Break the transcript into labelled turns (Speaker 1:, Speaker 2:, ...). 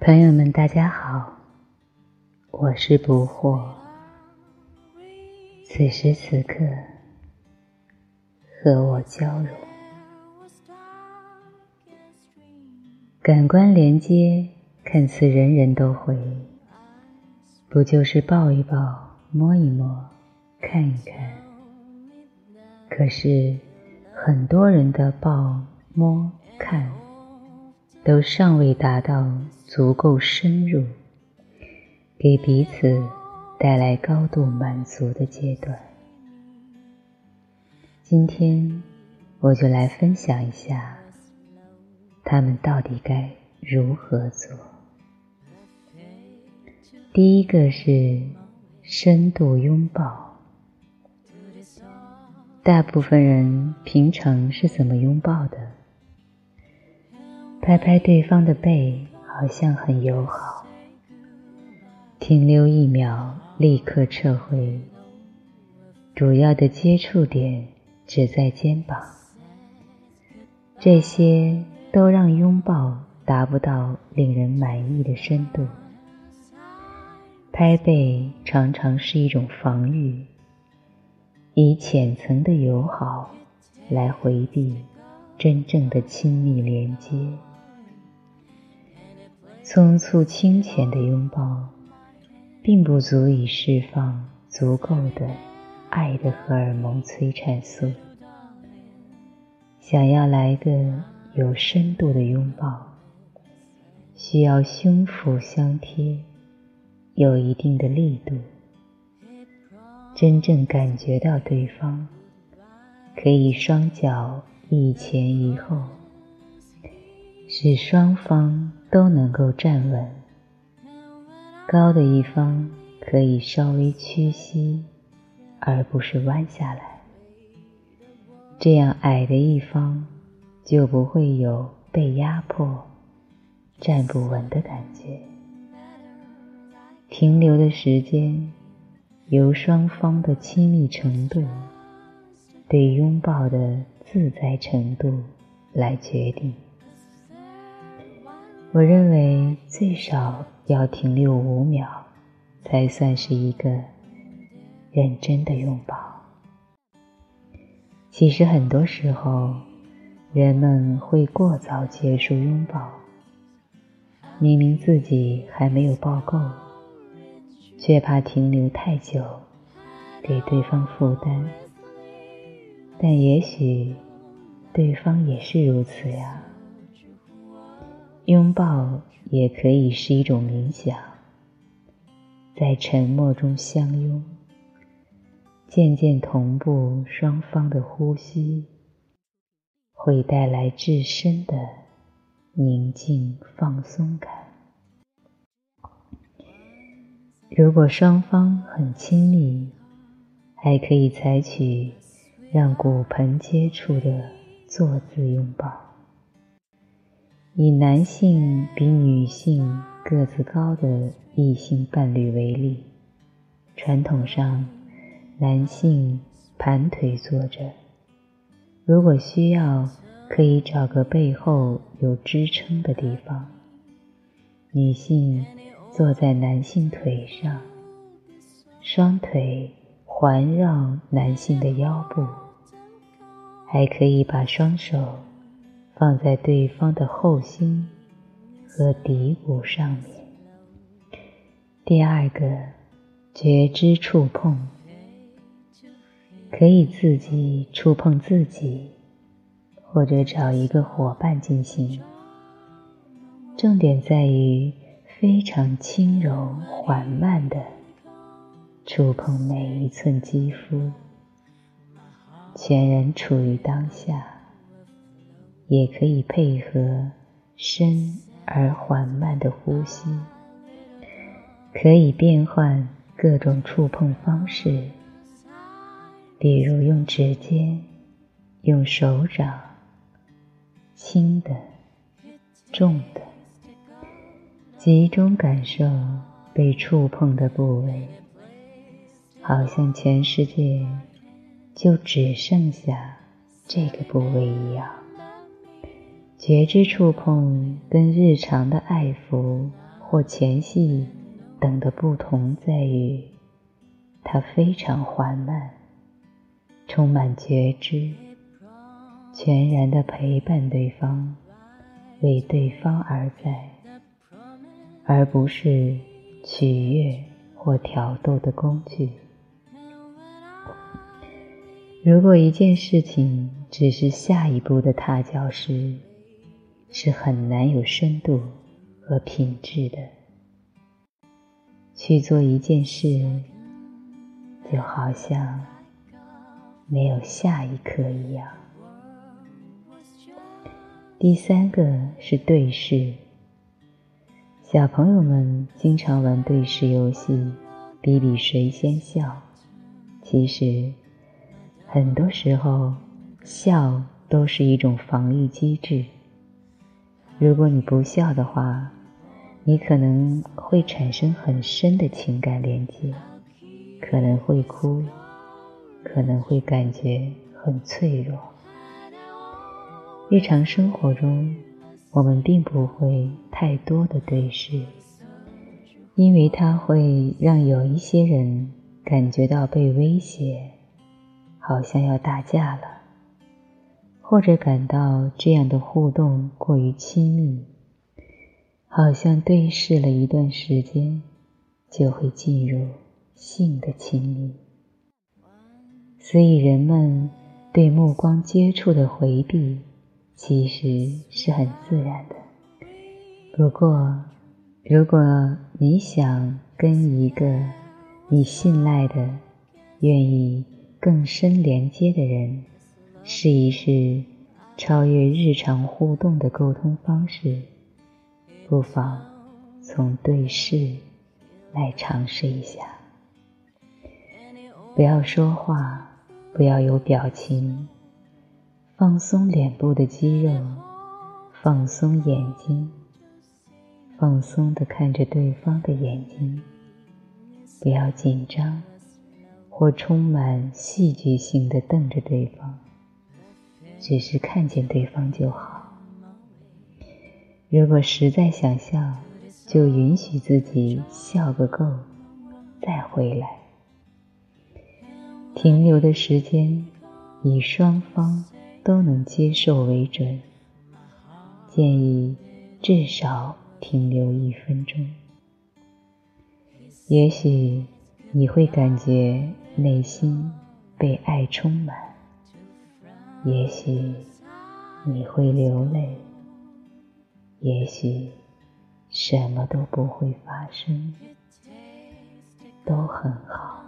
Speaker 1: 朋友们，大家好，我是不惑。此时此刻，和我交融，感官连接看似人人都会，不就是抱一抱、摸一摸、看一看？可是很多人的抱、摸、看。都尚未达到足够深入，给彼此带来高度满足的阶段。今天我就来分享一下，他们到底该如何做。第一个是深度拥抱。大部分人平常是怎么拥抱的？拍拍对方的背，好像很友好。停留一秒，立刻撤回。主要的接触点只在肩膀，这些都让拥抱达不到令人满意的深度。拍背常常是一种防御，以浅层的友好来回避真正的亲密连接。匆促清浅的拥抱，并不足以释放足够的爱的荷尔蒙催产素。想要来个有深度的拥抱，需要胸腹相贴，有一定的力度，真正感觉到对方，可以双脚一前一后。使双方都能够站稳，高的一方可以稍微屈膝，而不是弯下来，这样矮的一方就不会有被压迫、站不稳的感觉。停留的时间由双方的亲密程度、对拥抱的自在程度来决定。我认为最少要停留五秒，才算是一个认真的拥抱。其实很多时候，人们会过早结束拥抱，明明自己还没有抱够，却怕停留太久给对方负担。但也许对方也是如此呀。拥抱也可以是一种冥想，在沉默中相拥，渐渐同步双方的呼吸，会带来至深的宁静放松感。如果双方很亲密，还可以采取让骨盆接触的坐姿拥抱。以男性比女性个子高的异性伴侣为例，传统上，男性盘腿坐着，如果需要，可以找个背后有支撑的地方。女性坐在男性腿上，双腿环绕男性的腰部，还可以把双手。放在对方的后心和骶骨上面。第二个，觉知触碰，可以自己触碰自己，或者找一个伙伴进行。重点在于非常轻柔缓慢的触碰每一寸肌肤，全然处于当下。也可以配合深而缓慢的呼吸，可以变换各种触碰方式，比如用指尖、用手掌，轻的、重的，集中感受被触碰的部位，好像全世界就只剩下这个部位一样。觉知触碰跟日常的爱抚或前戏等的不同在于，它非常缓慢，充满觉知，全然的陪伴对方，为对方而在，而不是取悦或挑逗的工具。如果一件事情只是下一步的踏脚石，是很难有深度和品质的。去做一件事，就好像没有下一刻一样。第三个是对视。小朋友们经常玩对视游戏，比比谁先笑。其实，很多时候笑都是一种防御机制。如果你不笑的话，你可能会产生很深的情感连接，可能会哭，可能会感觉很脆弱。日常生活中，我们并不会太多的对视，因为它会让有一些人感觉到被威胁，好像要打架了。或者感到这样的互动过于亲密，好像对视了一段时间，就会进入性的亲密，所以人们对目光接触的回避其实是很自然的。不过，如果你想跟一个你信赖的、愿意更深连接的人，试一试超越日常互动的沟通方式，不妨从对视来尝试一下。不要说话，不要有表情，放松脸部的肌肉，放松眼睛，放松的看着对方的眼睛，不要紧张或充满戏剧性的瞪着对方。只是看见对方就好。如果实在想笑，就允许自己笑个够，再回来。停留的时间以双方都能接受为准，建议至少停留一分钟。也许你会感觉内心被爱充满。也许你会流泪，也许什么都不会发生，都很好。